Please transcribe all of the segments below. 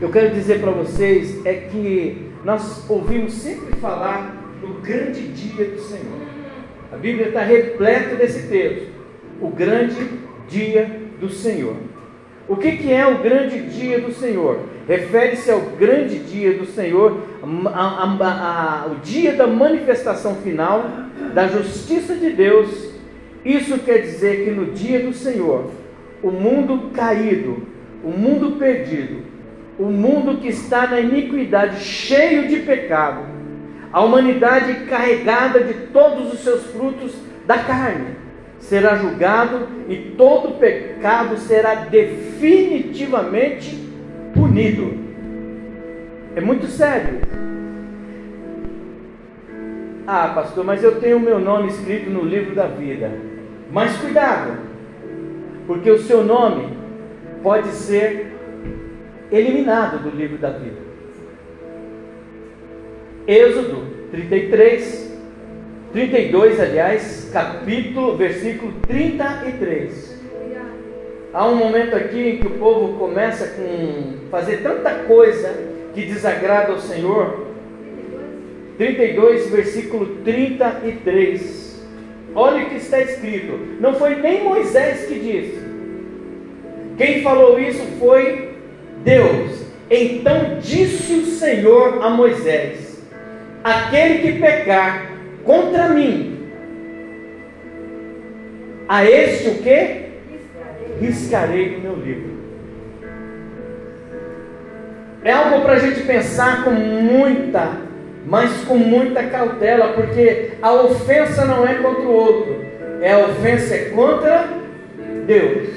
eu quero dizer para vocês é que nós ouvimos sempre falar do grande dia do Senhor. A Bíblia está repleta desse texto. O grande dia do Senhor. O que, que é o grande dia do Senhor? Refere-se ao grande dia do Senhor, a, a, a, o dia da manifestação final da justiça de Deus. Isso quer dizer que no dia do Senhor, o mundo caído, o mundo perdido, o mundo que está na iniquidade, cheio de pecado, a humanidade carregada de todos os seus frutos da carne, será julgado e todo pecado será definitivamente punido. É muito sério. Ah, pastor, mas eu tenho o meu nome escrito no livro da vida. Mas cuidado, porque o seu nome pode ser eliminado do livro da vida. Êxodo 33, 32, aliás, capítulo, versículo 33. Há um momento aqui em que o povo começa a fazer tanta coisa que desagrada ao Senhor. 32, versículo 33. Olha o que está escrito. Não foi nem Moisés que disse. Quem falou isso foi Deus. Então disse o Senhor a Moisés: Aquele que pecar contra mim. A este o que? Riscarei do meu livro. É algo para a gente pensar com muita, mas com muita cautela, porque a ofensa não é contra o outro, é a ofensa é contra Deus.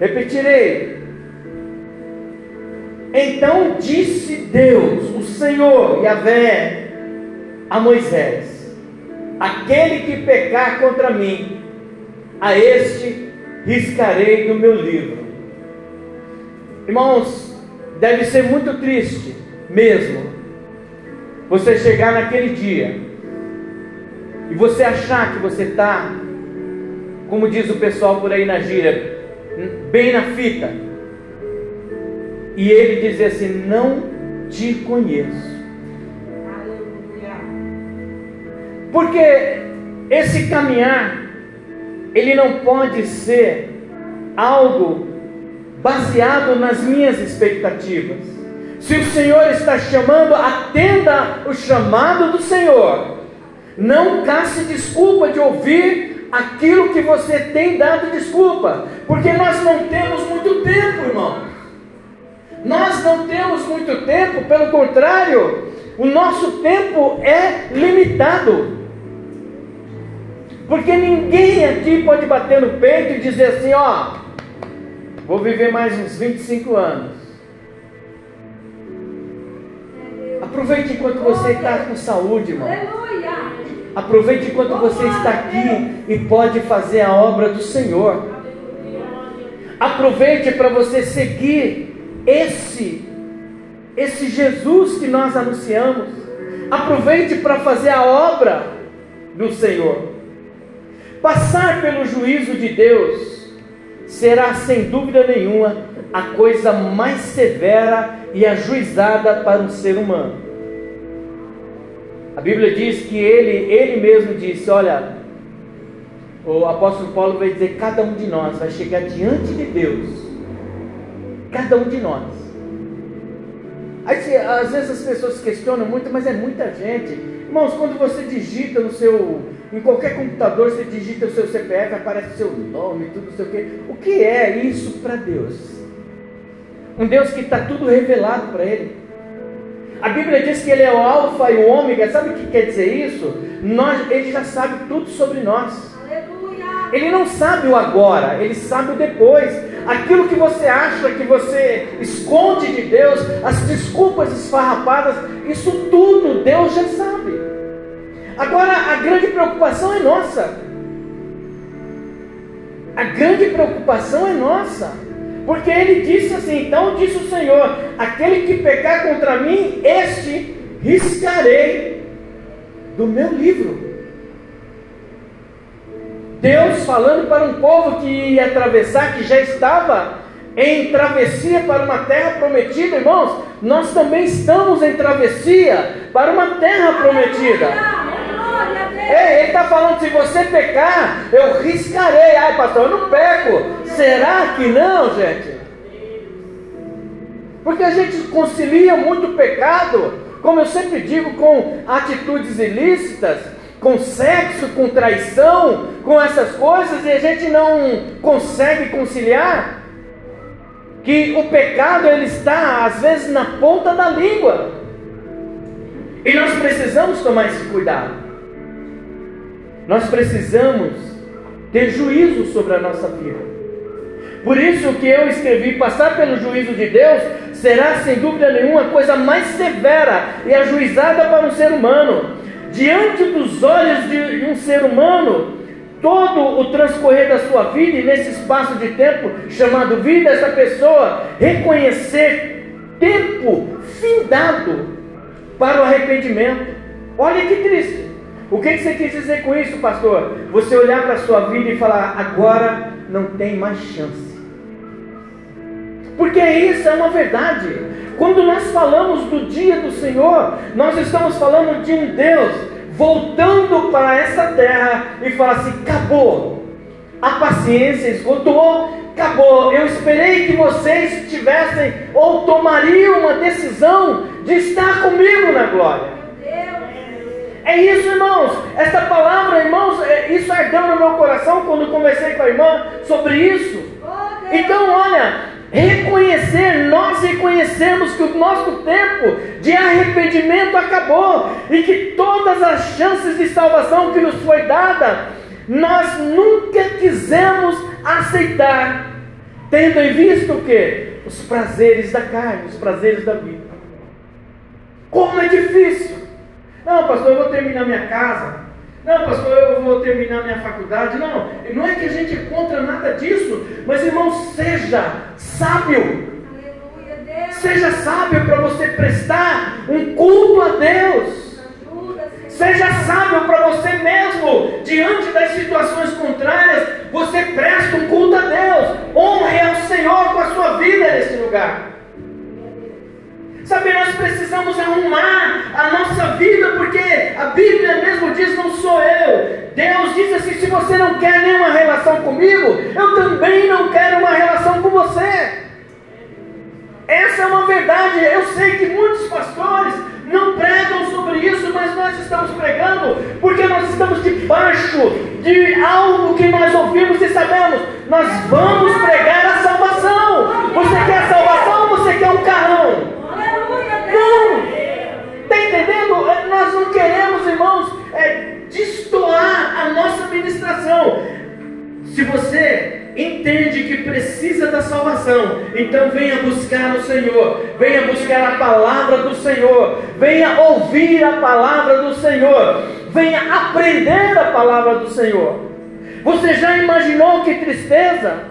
Repetirei. Então disse Deus, o Senhor, Yahvé, a Moisés: Aquele que pecar contra mim, a este riscarei do meu livro. Irmãos, deve ser muito triste mesmo você chegar naquele dia e você achar que você está, como diz o pessoal por aí na gíria, bem na fita, e ele dizer assim: Não te conheço. Porque esse caminhar, ele não pode ser algo baseado nas minhas expectativas. Se o Senhor está chamando, atenda o chamado do Senhor. Não casse desculpa de ouvir aquilo que você tem dado desculpa, porque nós não temos muito tempo, irmão. Nós não temos muito tempo, pelo contrário, o nosso tempo é limitado. Porque ninguém aqui pode bater no peito e dizer assim: ó, vou viver mais uns 25 anos. Aproveite enquanto você está com saúde, irmão. Aproveite enquanto você está aqui e pode fazer a obra do Senhor. Aproveite para você seguir esse esse Jesus que nós anunciamos. Aproveite para fazer a obra do Senhor. Passar pelo juízo de Deus será sem dúvida nenhuma a coisa mais severa e ajuizada para um ser humano. A Bíblia diz que ele, ele mesmo disse: Olha, o apóstolo Paulo vai dizer: cada um de nós vai chegar diante de Deus. Cada um de nós. Aí, às vezes as pessoas questionam muito, mas é muita gente. Irmãos, quando você digita no seu em qualquer computador você digita o seu CPF, aparece o seu nome, tudo não sei o quê. O que é isso para Deus? Um Deus que está tudo revelado para Ele. A Bíblia diz que Ele é o Alfa e o Ômega. Sabe o que quer dizer isso? Nós, ele já sabe tudo sobre nós. Ele não sabe o agora, ele sabe o depois. Aquilo que você acha que você esconde de Deus, as desculpas esfarrapadas, isso tudo Deus já sabe. Agora, a grande preocupação é nossa. A grande preocupação é nossa. Porque ele disse assim: então disse o Senhor: aquele que pecar contra mim, este riscarei do meu livro. Deus falando para um povo que ia atravessar, que já estava em travessia para uma terra prometida, irmãos, nós também estamos em travessia para uma terra prometida. Ei, ele está falando: se você pecar, eu riscarei. Ai, pastor, eu não peco. Será que não, gente? Porque a gente concilia muito pecado, como eu sempre digo, com atitudes ilícitas, com sexo, com traição, com essas coisas, e a gente não consegue conciliar que o pecado ele está às vezes na ponta da língua. E nós precisamos tomar esse cuidado. Nós precisamos ter juízo sobre a nossa vida. Por isso que eu escrevi, passar pelo juízo de Deus será sem dúvida nenhuma a coisa mais severa e ajuizada para um ser humano. Diante dos olhos de um ser humano, todo o transcorrer da sua vida e nesse espaço de tempo chamado vida, essa pessoa reconhecer tempo findado para o arrependimento. Olha que triste. O que você quis dizer com isso, pastor? Você olhar para a sua vida e falar: agora não tem mais chance. Porque isso é uma verdade. Quando nós falamos do dia do Senhor, nós estamos falando de um Deus voltando para essa terra e falar assim: acabou, a paciência esgotou, acabou. Eu esperei que vocês tivessem ou tomariam uma decisão de estar comigo na glória. É isso, irmãos. Esta palavra, irmãos, é, isso ardeu no meu coração quando conversei com a irmã sobre isso. Então, olha, reconhecer, nós reconhecemos que o nosso tempo de arrependimento acabou e que todas as chances de salvação que nos foi dada, nós nunca quisemos aceitar, tendo em vista o que? Os prazeres da carne, os prazeres da vida. Como é difícil! Não, pastor, eu vou terminar minha casa, não, pastor, eu vou terminar minha faculdade. Não, não é que a gente é contra nada disso, mas irmão, seja sábio. Seja sábio para você prestar um culto a Deus. Seja sábio para você mesmo, diante das situações contrárias, você presta um culto a Deus. Honre ao Senhor com a sua vida nesse lugar. Sabe, nós precisamos arrumar a nossa vida, porque a Bíblia mesmo diz: não sou eu. Deus diz assim: se você não quer nenhuma relação comigo, eu também não quero uma relação com você. Essa é uma verdade. Eu sei que muitos pastores não pregam sobre isso, mas nós estamos pregando porque nós estamos debaixo de algo que nós ouvimos e sabemos. Nós vamos pregar a salvação. Você quer salvação ou você quer um carrão? Está entendendo? É, nós não queremos, irmãos, é, destoar a nossa ministração. Se você entende que precisa da salvação, então venha buscar o Senhor, venha buscar a palavra do Senhor, venha ouvir a palavra do Senhor, venha aprender a palavra do Senhor. Você já imaginou que tristeza?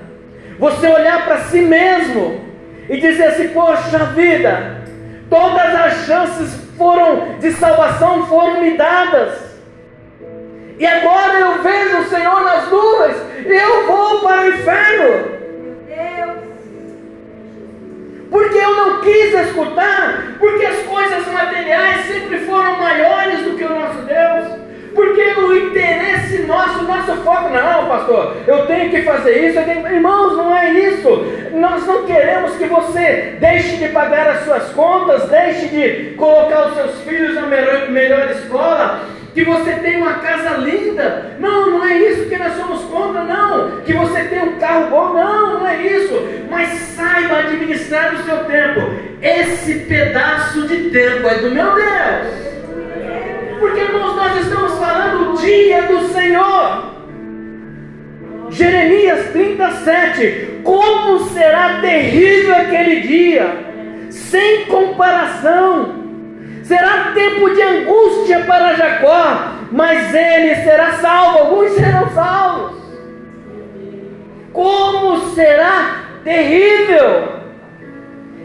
Você olhar para si mesmo e dizer assim: Poxa vida, Todas as chances foram de salvação foram me dadas. E agora eu vejo o Senhor nas nuvens e eu vou para o inferno. Porque eu não quis escutar, porque as coisas materiais sempre foram maiores do que o nosso Deus. Porque o interesse nosso, nosso foco, não, pastor, eu tenho que fazer isso. Tenho... Irmãos, não é isso. Nós não queremos que você deixe de pagar as suas contas, deixe de colocar os seus filhos na melhor, melhor escola, que você tenha uma casa linda. Não, não é isso que nós somos contra, não. Que você tenha um carro bom, não, não é isso. Mas saiba administrar o seu tempo. Esse pedaço de tempo é do meu Deus. Porque, irmãos, nós estamos falando do dia do Senhor. Jeremias 37. Como será terrível aquele dia, sem comparação. Será tempo de angústia para Jacó, mas ele será salvo, alguns serão salvos. Como será terrível!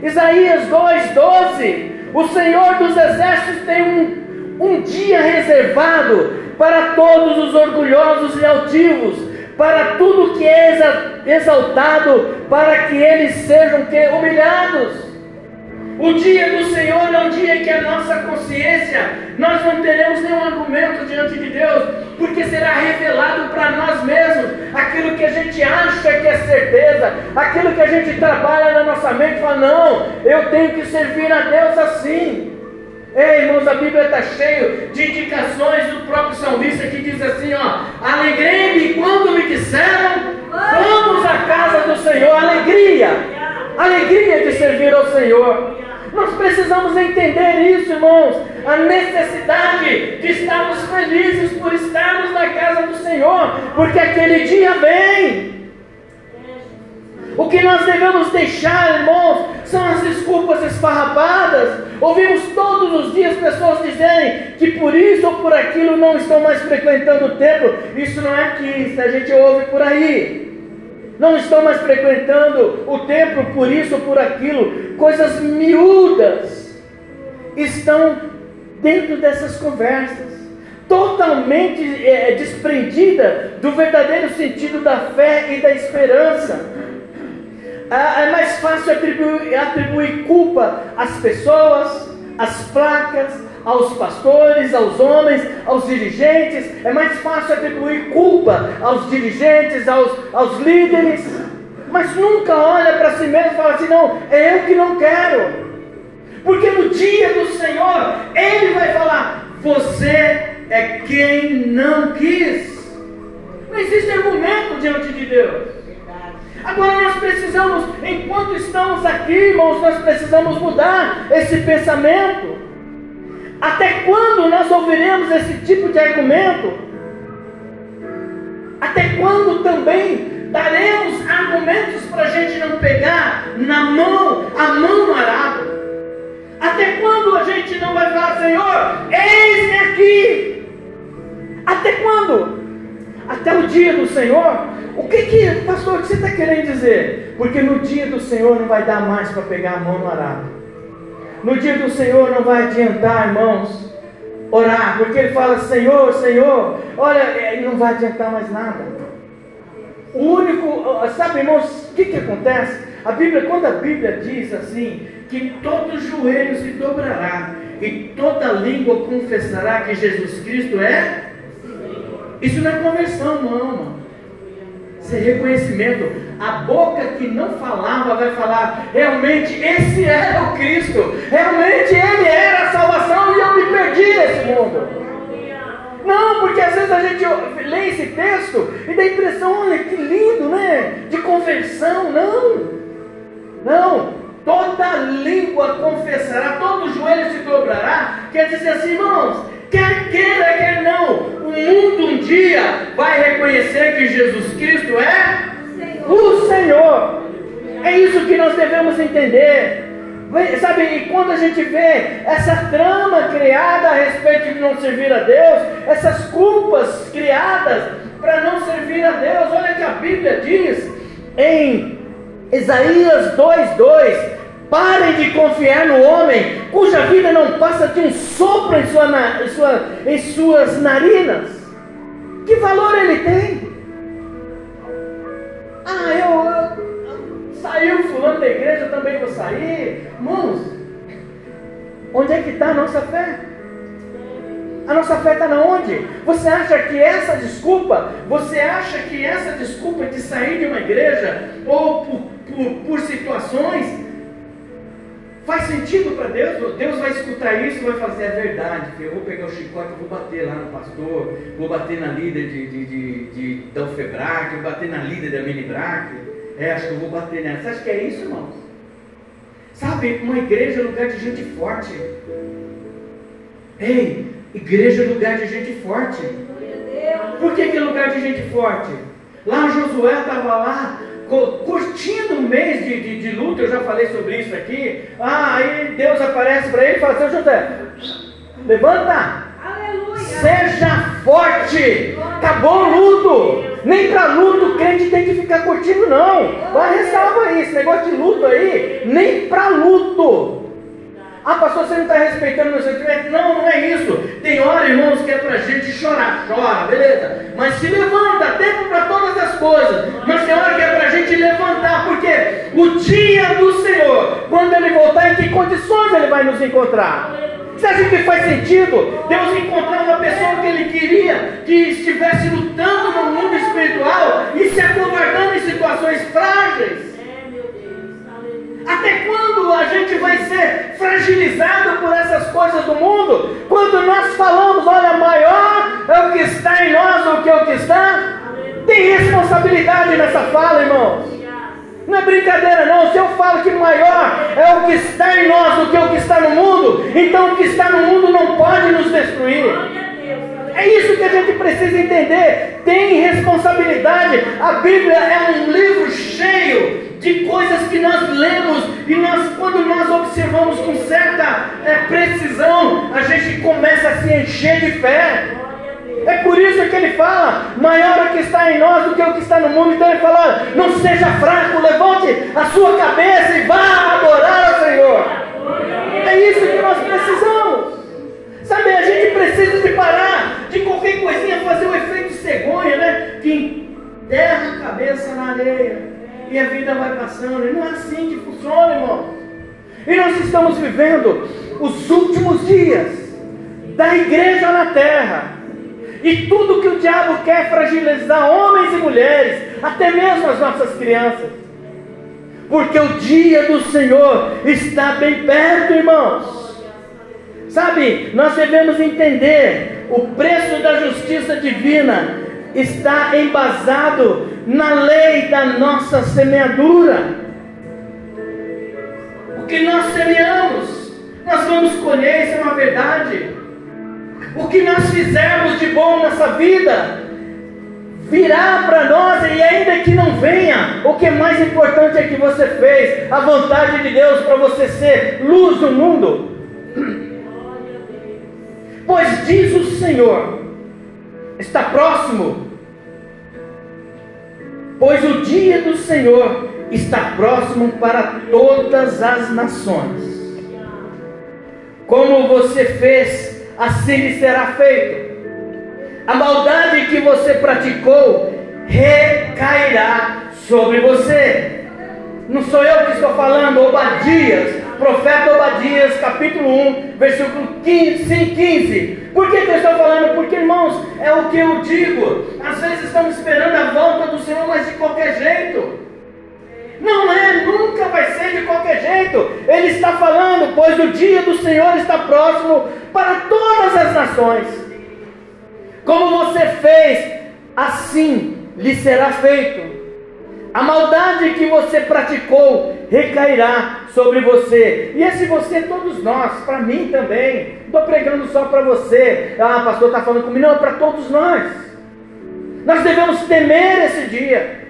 Isaías 2,12: O Senhor dos Exércitos tem um um dia reservado para todos os orgulhosos e altivos, para tudo que é exaltado para que eles sejam que? humilhados. O dia do Senhor é um dia que a nossa consciência, nós não teremos nenhum argumento diante de Deus, porque será revelado para nós mesmos aquilo que a gente acha que é certeza, aquilo que a gente trabalha na nossa mente, fala, não, eu tenho que servir a Deus assim. Ei, irmãos, a Bíblia está cheia de indicações do próprio salmista que diz assim: ó, alegrei-me quando me disseram, vamos à casa do Senhor, alegria, alegria de servir ao Senhor. Nós precisamos entender isso, irmãos. A necessidade de estarmos felizes por estarmos na casa do Senhor, porque aquele dia vem. O que nós devemos deixar, irmãos, são as desculpas esfarrapadas. Ouvimos todos os dias pessoas dizerem que por isso ou por aquilo não estão mais frequentando o templo. Isso não é aqui, isso a gente ouve por aí não estão mais frequentando o templo por isso ou por aquilo, coisas miúdas estão dentro dessas conversas, totalmente é, desprendida do verdadeiro sentido da fé e da esperança. Ah, é mais fácil atribuir, atribuir culpa às pessoas, às placas, aos pastores, aos homens, aos dirigentes. É mais fácil atribuir culpa aos dirigentes, aos, aos líderes. Mas nunca olha para si mesmo e fala assim: não, é eu que não quero. Porque no dia do Senhor, Ele vai falar: você é quem não quis. Não existe argumento diante de Deus. Agora nós precisamos, enquanto estamos aqui, irmãos, nós precisamos mudar esse pensamento. Até quando nós ouviremos esse tipo de argumento? Até quando também daremos argumentos para a gente não pegar na mão, a mão no arado? Até quando a gente não vai falar, Senhor, eis-me aqui? Até quando? Até o dia do Senhor? O que que, pastor, que você está querendo dizer? Porque no dia do Senhor não vai dar mais para pegar a mão no arado. No dia do Senhor não vai adiantar, irmãos, orar, porque ele fala: Senhor, Senhor, olha, é, não vai adiantar mais nada. O único, sabe, irmãos, o que, que acontece? A Bíblia, quando a Bíblia diz assim, que todo joelho se dobrará e toda língua confessará que Jesus Cristo é, isso não é conversão, não, irmão. Isso é reconhecimento. A boca que não falava vai falar: realmente esse era o Cristo, realmente ele era a salvação e eu me perdi nesse mundo. Não, porque às vezes a gente lê esse texto e dá a impressão, olha que lindo, né? De conversão. Não, não. Toda língua confessará, todo joelho se dobrará. Quer dizer assim, irmãos, quer queira, quer não, o mundo um dia vai reconhecer que Jesus Cristo é o Senhor. É isso que nós devemos entender. Sabe, e quando a gente vê essa trama criada a respeito de não servir a Deus, essas culpas criadas para não servir a Deus, olha que a Bíblia diz em Isaías 2,2: Parem de confiar no homem, cuja vida não passa de um sopro em, sua, em, sua, em suas narinas. Que valor ele tem? Ah, eu, eu saiu fulano da igreja, eu também vou sair. Irmãos, onde é que está a nossa fé? A nossa fé está na onde? Você acha que essa desculpa, você acha que essa desculpa de sair de uma igreja ou por, por, por situações faz sentido para Deus? Deus vai escutar isso e vai fazer a verdade. Que eu vou pegar o chicote, eu vou bater lá no pastor, vou bater na líder de, de, de, de da UFEBRAC, vou bater na líder da Minibrac. É, acho que eu vou bater nela. Você acha que é isso, irmãos? Sabe, uma igreja é lugar de gente forte. Ei, igreja é lugar de gente forte. Por que, que é lugar de gente forte? Lá Josué estava lá, curtindo um mês de, de, de luta, eu já falei sobre isso aqui. Ah, aí Deus aparece para ele e fala assim: José, levanta, Aleluia. seja forte, acabou o luto. Nem para luto o crente tem que ficar curtindo, não. Vai ressalva aí, esse negócio de luto aí, nem para luto. Ah, pastor, você não está respeitando meu sentimento. Não, não é isso. Tem hora, irmãos, que é para a gente chorar. Chora, beleza. Mas se levanta, tempo para todas as coisas. Mas tem hora que é para a gente levantar, porque o dia do Senhor, quando Ele voltar, em que condições Ele vai nos encontrar? Você acha que faz sentido Deus encontrar uma pessoa que Ele queria que estivesse lutando no mundo espiritual e se acovardando em situações frágeis? Até quando a gente vai ser fragilizado por essas coisas do mundo? Quando nós falamos, olha, maior é o que está em nós do que o que está? Tem responsabilidade nessa fala, irmãos. Não é brincadeira, não. Se eu falo que maior é o que está em nós do que o que está no mundo, então o que está no mundo não pode nos destruir. É isso que a gente precisa entender. Tem responsabilidade. A Bíblia é um livro cheio de coisas que nós lemos e nós, quando nós observamos com certa é, precisão, a gente começa a se encher de fé. É por isso que ele fala: maior é o que está em nós do que o que está no mundo. Então ele fala: não seja fraco, levante a sua cabeça e vá adorar ao Senhor. É isso que nós precisamos. Sabe, a gente precisa de parar de qualquer coisinha fazer o efeito cegonha, né? Que enterra a cabeça na areia e a vida vai passando. E não é assim que funciona, irmão. E nós estamos vivendo os últimos dias da igreja na terra. E tudo que o diabo quer fragilizar homens e mulheres, até mesmo as nossas crianças. Porque o dia do Senhor está bem perto, irmãos. Sabe, nós devemos entender: o preço da justiça divina está embasado na lei da nossa semeadura. O que nós semeamos, nós vamos colher, isso é uma verdade. O que nós fizermos de bom nessa vida virá para nós e ainda que não venha, o que é mais importante é que você fez a vontade de Deus para você ser luz no mundo. Pois diz o Senhor, está próximo, pois o dia do Senhor está próximo para todas as nações. Como você fez assim lhe será feito. A maldade que você praticou recairá sobre você. Não sou eu que estou falando, Obadias, profeta Obadias, capítulo 1, versículo 15, 15. Por que, que eu estou falando? Porque, irmãos, é o que eu digo. Às vezes estamos esperando a volta do Senhor, mas de qualquer jeito. Não é, nunca vai ser de qualquer jeito. Ele está falando, pois o dia do Senhor está próximo para todas as nações. Como você fez, assim lhe será feito. A maldade que você praticou recairá sobre você. E esse você, todos nós, para mim também. Estou pregando só para você. Ah, pastor está falando comigo. Não, é para todos nós. Nós devemos temer esse dia.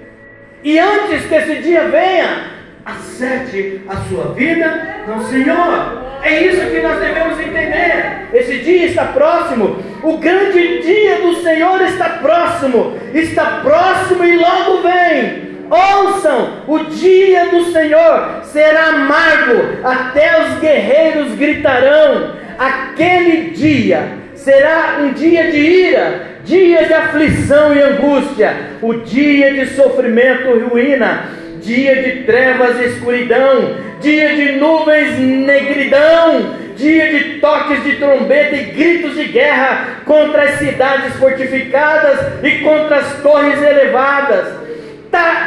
E antes que esse dia venha, acerte a sua vida no Senhor. É isso que nós devemos entender. Esse dia está próximo. O grande dia do Senhor está próximo. Está próximo e logo vem. Ouçam, o dia do Senhor será amargo, até os guerreiros gritarão. Aquele dia será um dia de ira, dia de aflição e angústia, o dia de sofrimento e ruína, dia de trevas e escuridão, dia de nuvens negridão, dia de toques de trombeta e gritos de guerra contra as cidades fortificadas e contra as torres elevadas.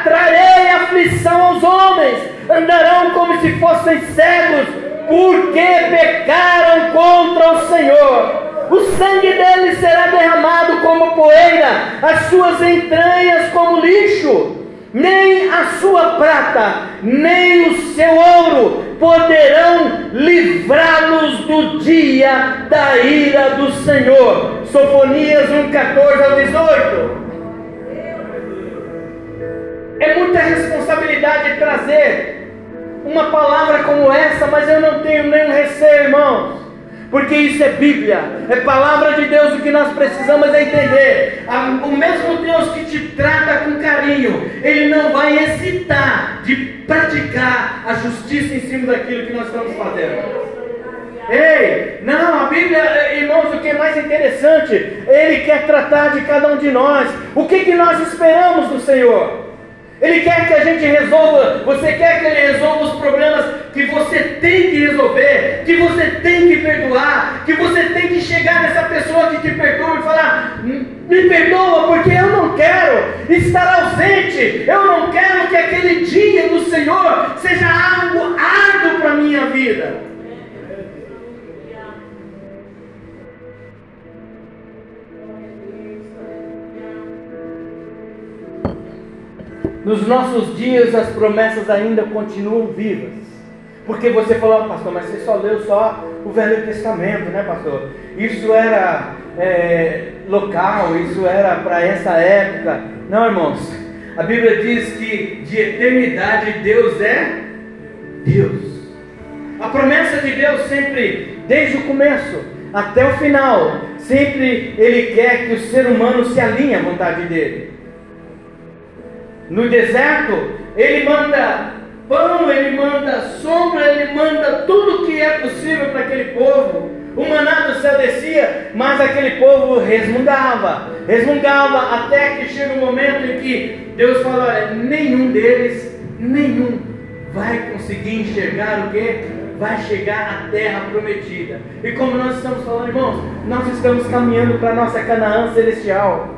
Trarei aflição aos homens, andarão como se fossem cegos, porque pecaram contra o Senhor o sangue dele será derramado como poeira, as suas entranhas como lixo. Nem a sua prata, nem o seu ouro poderão livrá-los do dia da ira do Senhor. Sofonias 1, 14 ao 18. É muita responsabilidade trazer uma palavra como essa, mas eu não tenho nenhum receio, irmãos porque isso é Bíblia, é palavra de Deus. O que nós precisamos é entender: o mesmo Deus que te trata com carinho, Ele não vai hesitar de praticar a justiça em cima daquilo que nós estamos fazendo. Ei, não, a Bíblia, irmãos, o que é mais interessante, Ele quer tratar de cada um de nós. O que, que nós esperamos do Senhor? Ele quer que a gente resolva, você quer que Ele resolva os problemas que você tem que resolver, que você tem que perdoar, que você tem que chegar nessa pessoa que te perdoa e falar: me perdoa, porque eu não quero estar ausente, eu não quero que aquele dia do Senhor seja algo árduo para a minha vida. Nos nossos dias as promessas ainda continuam vivas. Porque você falou, ah, pastor, mas você só leu só o Velho Testamento, né, pastor? Isso era é, local, isso era para essa época. Não, irmãos. A Bíblia diz que de eternidade Deus é Deus. A promessa de Deus sempre, desde o começo até o final, sempre Ele quer que o ser humano se alinhe à vontade dele. No deserto, ele manda pão, ele manda sombra, ele manda tudo que é possível para aquele povo. O maná do céu descia, mas aquele povo resmungava, resmungava até que chega um momento em que Deus fala: olha, nenhum deles, nenhum vai conseguir enxergar o que? Vai chegar à terra prometida. E como nós estamos falando, irmãos, nós estamos caminhando para a nossa Canaã celestial.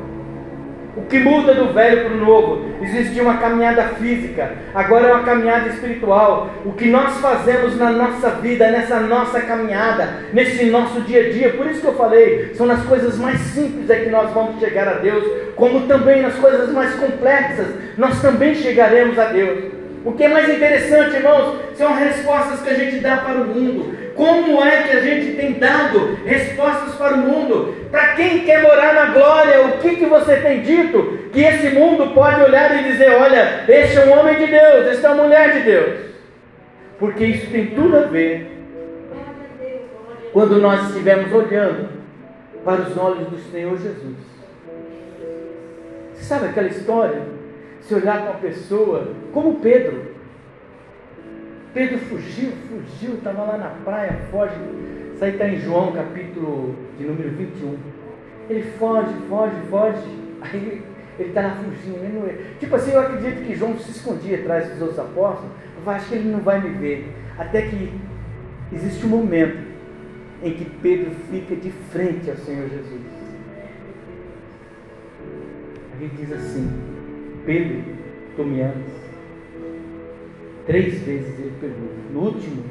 O que muda do velho para o novo? Existia uma caminhada física, agora é uma caminhada espiritual. O que nós fazemos na nossa vida, nessa nossa caminhada, nesse nosso dia a dia, por isso que eu falei, são nas coisas mais simples é que nós vamos chegar a Deus, como também nas coisas mais complexas, nós também chegaremos a Deus. O que é mais interessante, irmãos, são as respostas que a gente dá para o mundo. Como é que a gente tem dado respostas para o mundo? Para quem quer morar na glória, o que, que você tem dito? Que esse mundo pode olhar e dizer: olha, este é um homem de Deus, esta é uma mulher de Deus. Porque isso tem tudo a ver quando nós estivermos olhando para os olhos do Senhor Jesus. Você sabe aquela história? se olhar para uma pessoa, como Pedro. Pedro fugiu, fugiu, estava lá na praia, foge. Isso aí está em João, capítulo de número 21. Ele foge, foge, foge. Aí ele está lá fugindo. Não... Tipo assim, eu acredito que João se escondia atrás dos outros apóstolos. Eu acho que ele não vai me ver. Até que existe um momento em que Pedro fica de frente ao Senhor Jesus. Ele diz assim: Pedro, tu me amas? Três vezes ele pergunta. No último,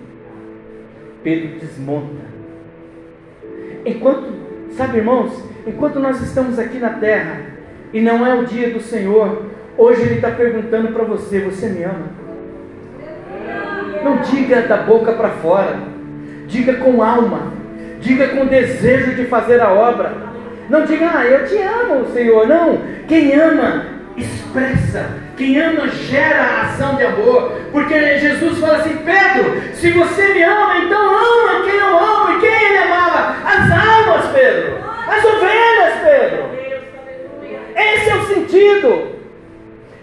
Pedro desmonta. Enquanto, sabe irmãos, enquanto nós estamos aqui na terra e não é o dia do Senhor, hoje Ele está perguntando para você: você me ama? Não diga da boca para fora, diga com alma, diga com desejo de fazer a obra. Não diga, ah, eu te amo, Senhor. Não, quem ama expressa. Quem ama gera a ação de amor. Porque Jesus fala assim: Pedro, se você me ama, então ama quem eu amo. E quem ele amava? As almas, Pedro. As ovelhas, Pedro. Esse é o sentido.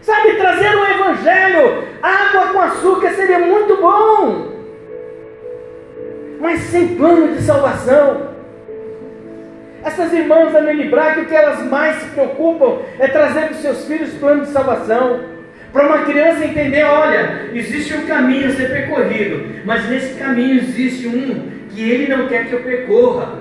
Sabe, trazer o evangelho, água com açúcar seria muito bom. Mas sem plano de salvação. Essas irmãs da Braga, o que elas mais se preocupam é trazer para os seus filhos plano de salvação. Para uma criança entender, olha, existe um caminho a ser percorrido, mas nesse caminho existe um que ele não quer que eu percorra.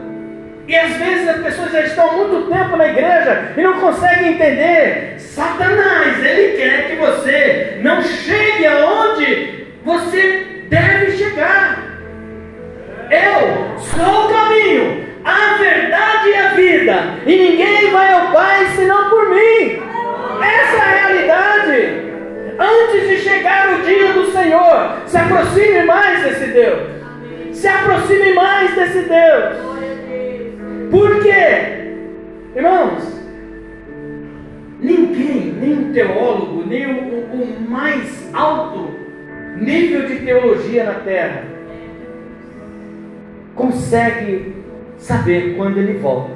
E às vezes as pessoas já estão há muito tempo na igreja e não conseguem entender. Satanás, ele quer que você não chegue aonde você deve chegar. Eu sou o caminho, a verdade e a vida, e ninguém vai ao Pai senão por mim. Essa é a realidade. Antes de chegar o dia do Senhor, se aproxime mais desse Deus. Se aproxime mais desse Deus. Por quê? Irmãos, ninguém, nem um teólogo, nem o, o mais alto nível de teologia na terra, consegue saber quando ele volta.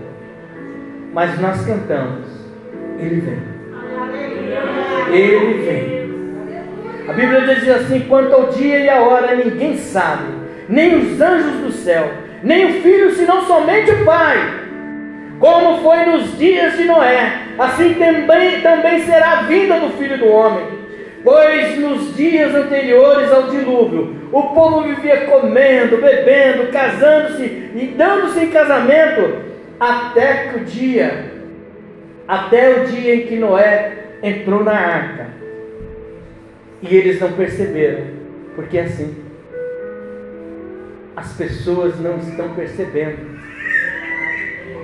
Mas nós cantamos, ele vem. Ele vem. A Bíblia diz assim: quanto ao dia e a hora ninguém sabe, nem os anjos do céu, nem o filho, senão somente o pai. Como foi nos dias de Noé, assim também, também será a vida do filho do homem. Pois nos dias anteriores ao dilúvio, o povo vivia comendo, bebendo, casando-se e dando-se em casamento, até que o dia, até o dia em que Noé entrou na arca. E eles não perceberam, porque é assim, as pessoas não estão percebendo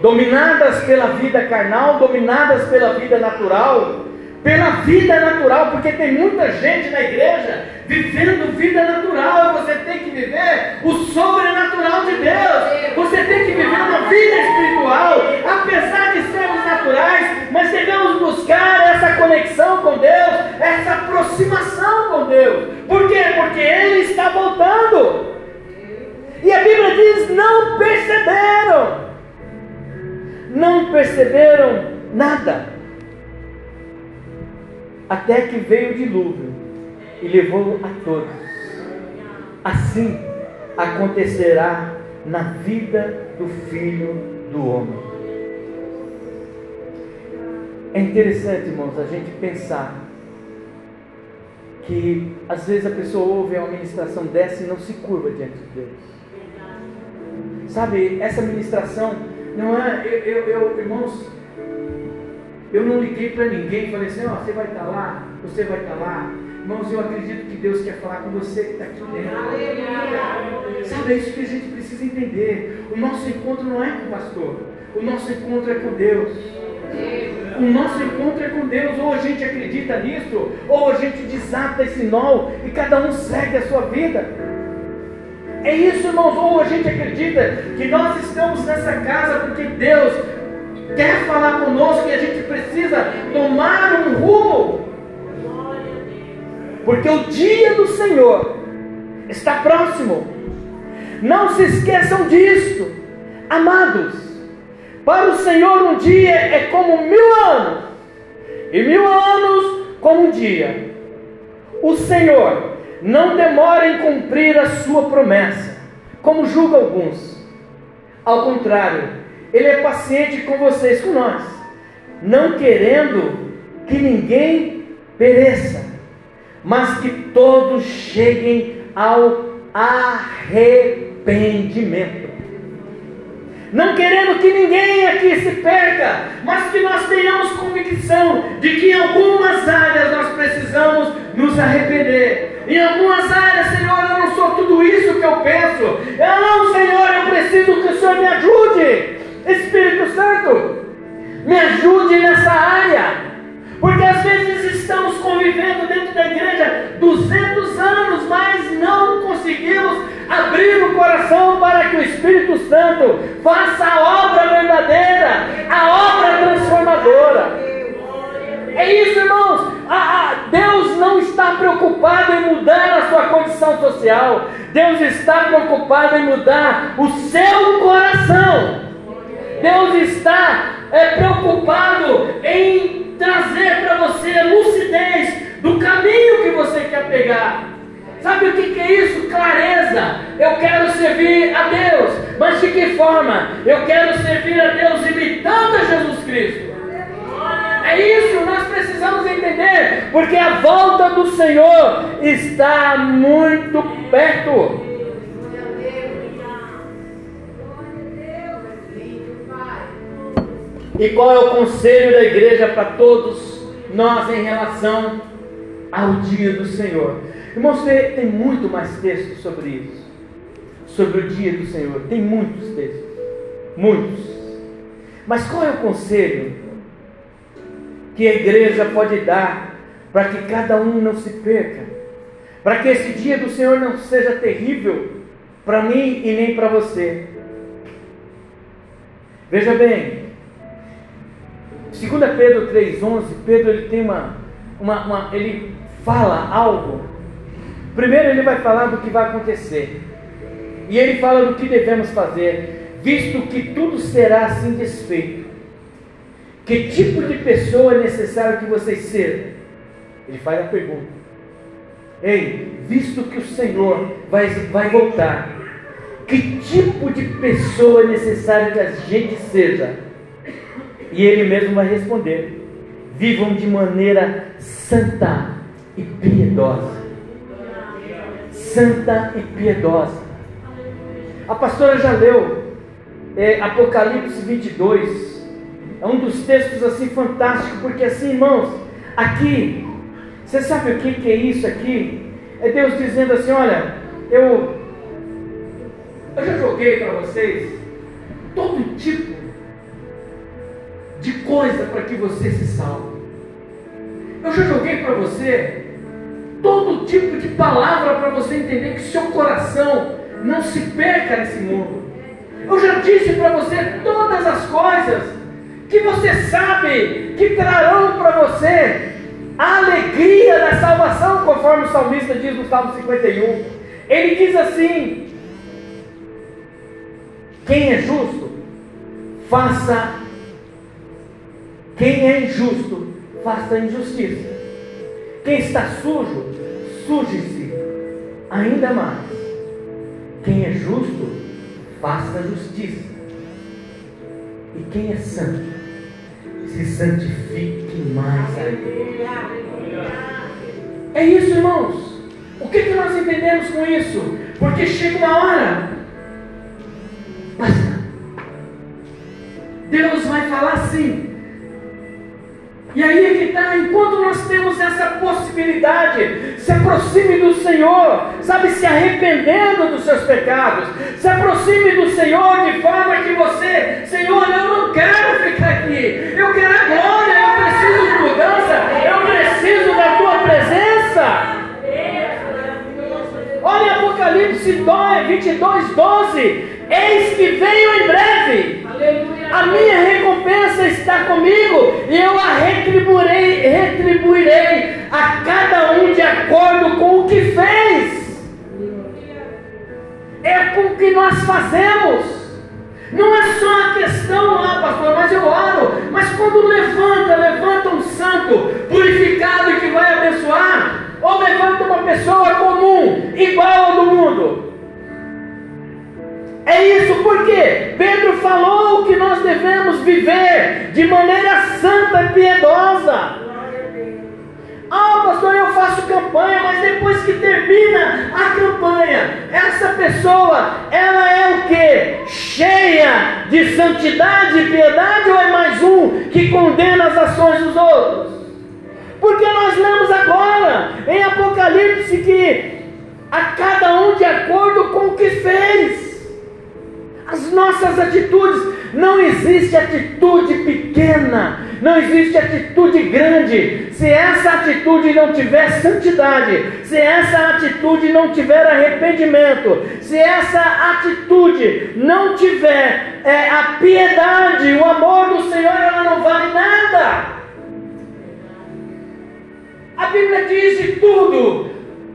dominadas pela vida carnal, dominadas pela vida natural, pela vida natural, porque tem muita gente na igreja vivendo vida natural. Você tem que viver o sobrenatural de Deus. Você tem que viver uma vida espiritual, apesar de sermos naturais, mas devemos buscar essa conexão com Deus, essa aproximação com Deus. Por quê? Porque Ele está voltando. E a Bíblia diz: não perceberam não perceberam nada. Até que veio o dilúvio e levou a todos. Assim acontecerá na vida do filho do homem. É interessante, irmãos, a gente pensar que às vezes a pessoa ouve uma ministração dessa e não se curva diante de Deus. Sabe, essa ministração não é, eu, eu, eu irmãos, eu não liguei para ninguém, falei assim, ó, oh, você vai estar tá lá, você vai estar tá lá. Irmãos, eu acredito que Deus quer falar com você que está aqui dentro. Sabe, é isso que a gente precisa entender. O nosso encontro não é com o pastor, o nosso encontro é com Deus. O nosso encontro é com Deus, ou a gente acredita nisso, ou a gente desata esse nó e cada um segue a sua vida. É isso, irmãos, ou a gente acredita que nós estamos nessa casa porque Deus quer falar conosco e a gente precisa tomar um rumo. Porque o dia do Senhor está próximo. Não se esqueçam disso, amados. Para o Senhor um dia é como mil anos, e mil anos como um dia. O Senhor não demora em cumprir a sua promessa, como julga alguns. Ao contrário, ele é paciente com vocês, com nós, não querendo que ninguém pereça, mas que todos cheguem ao arrependimento. Não querendo que ninguém aqui se perca, mas que nós tenhamos convicção de que em algumas áreas nós precisamos nos arrepender em algumas áreas, Senhor, eu não sou tudo isso que eu penso. Eu não, Senhor, eu preciso que o Senhor me ajude. Espírito Santo, me ajude nessa área. Porque às vezes estamos convivendo dentro da igreja 200 anos, mas não conseguimos abrir o coração para que o Espírito Santo faça a obra verdadeira, a obra transformadora. É isso, irmãos. Deus não está preocupado em mudar a sua condição social. Deus está preocupado em mudar o seu coração. Deus está é, preocupado em trazer para você a lucidez do caminho que você quer pegar. Sabe o que, que, é isso? Clareza. Eu quero servir a Deus, mas de que forma? Eu quero servir a Deus imitando a Jesus Cristo. É isso, nós precisamos entender, porque a volta do Senhor está muito perto. E qual é o conselho da igreja para todos nós em relação ao dia do Senhor? Irmãos, tem muito mais textos sobre isso, sobre o dia do Senhor. Tem muitos textos, muitos. Mas qual é o conselho que a igreja pode dar para que cada um não se perca, para que esse dia do Senhor não seja terrível para mim e nem para você. Veja bem, 2 Pedro 3,11, Pedro ele tem uma, uma, uma, ele fala algo. Primeiro ele vai falar do que vai acontecer. E ele fala do que devemos fazer, visto que tudo será assim desfeito. Que tipo de pessoa é necessário que vocês sejam? Ele faz a pergunta. Ei, visto que o Senhor vai, vai voltar, que tipo de pessoa é necessário que a gente seja? E ele mesmo vai responder: vivam de maneira santa e piedosa. Santa e piedosa. A pastora já leu é, Apocalipse 22. É um dos textos assim fantásticos, porque assim, irmãos, aqui, você sabe o que, que é isso aqui? É Deus dizendo assim: olha, eu, eu já joguei para vocês todo tipo de coisa para que você se salve. Eu já joguei para você todo tipo de palavra para você entender que seu coração não se perca nesse mundo. Eu já disse para você todas as coisas que você sabe que trarão para você a alegria da salvação, conforme o salmista diz no Salmo 51. Ele diz assim: quem é justo, faça. Quem é injusto, faça injustiça. Quem está sujo, suje-se ainda mais. Quem é justo, faça justiça. E quem é santo, se santifique mais ainda. É isso, irmãos. O que, que nós entendemos com isso? Porque chega uma hora. Deus vai falar assim, e aí é que está, enquanto nós temos essa possibilidade, se aproxime do Senhor, sabe, se arrependendo dos seus pecados, se aproxime do Senhor de forma que você, Senhor, eu não quero ficar aqui, eu quero a glória, eu preciso de mudança, eu preciso da tua presença. Olha Apocalipse 22, 12. Eis que venho em breve. A minha recompensa está comigo e eu a retribuirei, retribuirei a cada um de acordo com o que fez. É com o que nós fazemos. Não é só a questão, ah, pastor, mas eu oro. Mas quando levanta, levanta um santo purificado que vai abençoar, ou levanta uma pessoa comum, igual ao do mundo. É isso porque Pedro falou devemos viver de maneira santa e piedosa. Ah, pastor, eu faço campanha, mas depois que termina a campanha, essa pessoa, ela é o que? Cheia de santidade e piedade ou é mais um que condena as ações dos outros? Porque nós lemos agora em Apocalipse que a cada um de acordo com o que fez. As nossas atitudes, não existe atitude pequena, não existe atitude grande. Se essa atitude não tiver santidade, se essa atitude não tiver arrependimento, se essa atitude não tiver é, a piedade, o amor do Senhor, ela não vale nada. A Bíblia diz de tudo.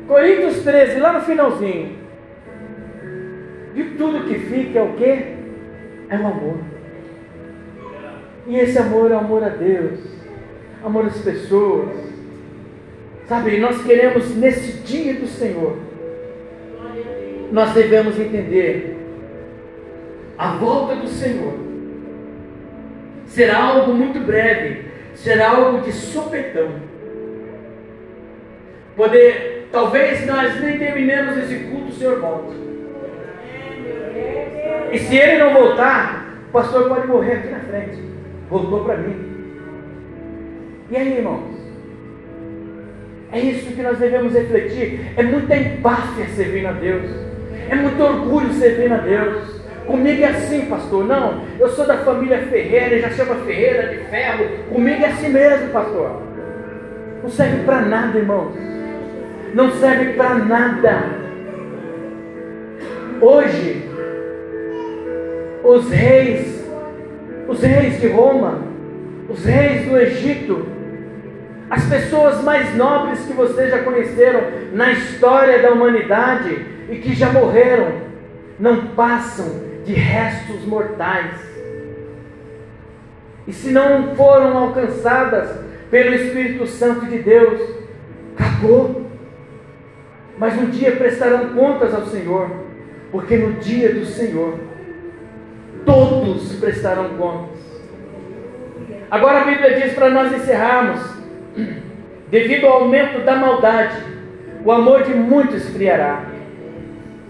Coríntios 13, lá no finalzinho. De tudo que fica é o que? É o amor. E esse amor é amor a Deus, amor às pessoas. Sabe, nós queremos nesse dia do Senhor, nós devemos entender a volta do Senhor será algo muito breve, será algo de sopetão. Poder, talvez nós nem terminemos esse culto, o Senhor volta. E se ele não voltar, o pastor pode morrer aqui na frente. Voltou para mim. E aí, irmãos? É isso que nós devemos refletir. É muita empáfia servir a Deus. É muito orgulho servir a Deus. Comigo é assim, pastor. Não, eu sou da família Ferreira, já chama Ferreira de ferro. Comigo é assim mesmo, pastor. Não serve para nada, irmãos. Não serve para nada. Hoje, os reis, os reis de Roma, os reis do Egito, as pessoas mais nobres que vocês já conheceram na história da humanidade e que já morreram, não passam de restos mortais. E se não foram alcançadas pelo Espírito Santo de Deus, acabou. Mas um dia prestarão contas ao Senhor. Porque no dia do Senhor, todos prestarão contas. Agora a Bíblia diz para nós encerrarmos: devido ao aumento da maldade, o amor de muitos esfriará.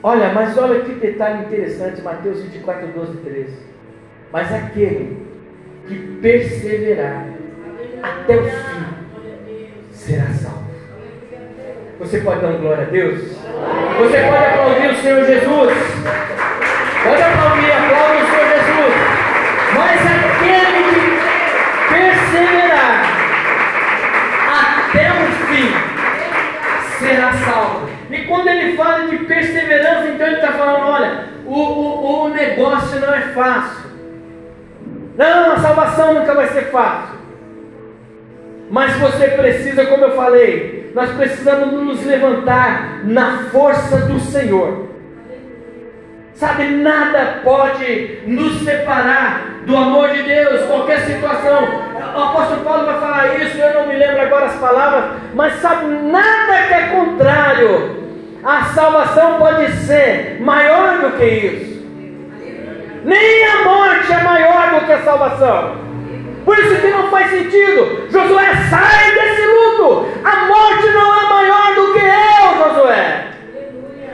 Olha, mas olha que detalhe interessante, Mateus 24, 12 e 13. Mas aquele que perseverar até o fim será salvo. Você pode dar um glória a Deus? Você pode aplaudir o Senhor Jesus? Pode aplaudir, aplaude o Senhor Jesus. Mas aquele que perseverar até o fim será salvo. E quando ele fala de perseverança, então ele está falando: olha, o, o, o negócio não é fácil. Não, a salvação nunca vai ser fácil. Mas você precisa, como eu falei, nós precisamos nos levantar na força do Senhor. Sabe, nada pode nos separar do amor de Deus, qualquer situação. O apóstolo Paulo vai falar isso, eu não me lembro agora as palavras, mas sabe, nada que é contrário à salvação pode ser maior do que isso. Nem a morte é maior do que a salvação. Por isso que não faz sentido. Josué, sai desse luto. A morte não é maior do que.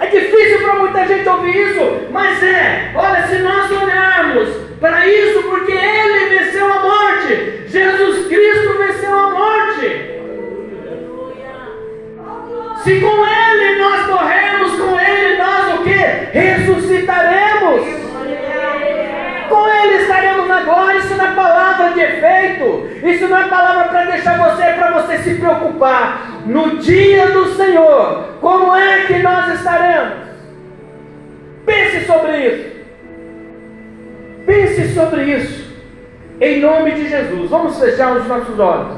É difícil para muita gente ouvir isso, mas é. Olha, se nós olharmos para isso, porque Ele venceu a morte, Jesus Cristo venceu a morte. Se com Ele nós morremos, com Ele nós o que? Ressuscitaremos. Com Ele estaremos na glória. Isso não é palavra de efeito. Isso não é palavra para deixar você, para você se preocupar. No dia do Senhor, como é que nós estaremos? Pense sobre isso. Pense sobre isso. Em nome de Jesus. Vamos fechar os nossos olhos.